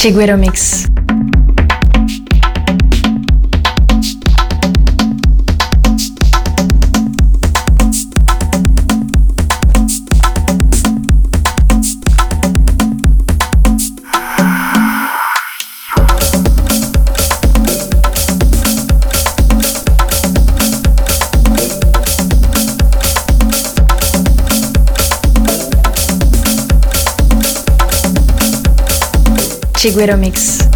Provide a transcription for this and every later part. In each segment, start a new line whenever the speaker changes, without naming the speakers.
Tigueromix. Chiguero Mix.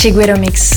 Chiguero Mix.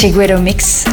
Mix.
Mix.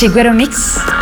Chiguero Mix.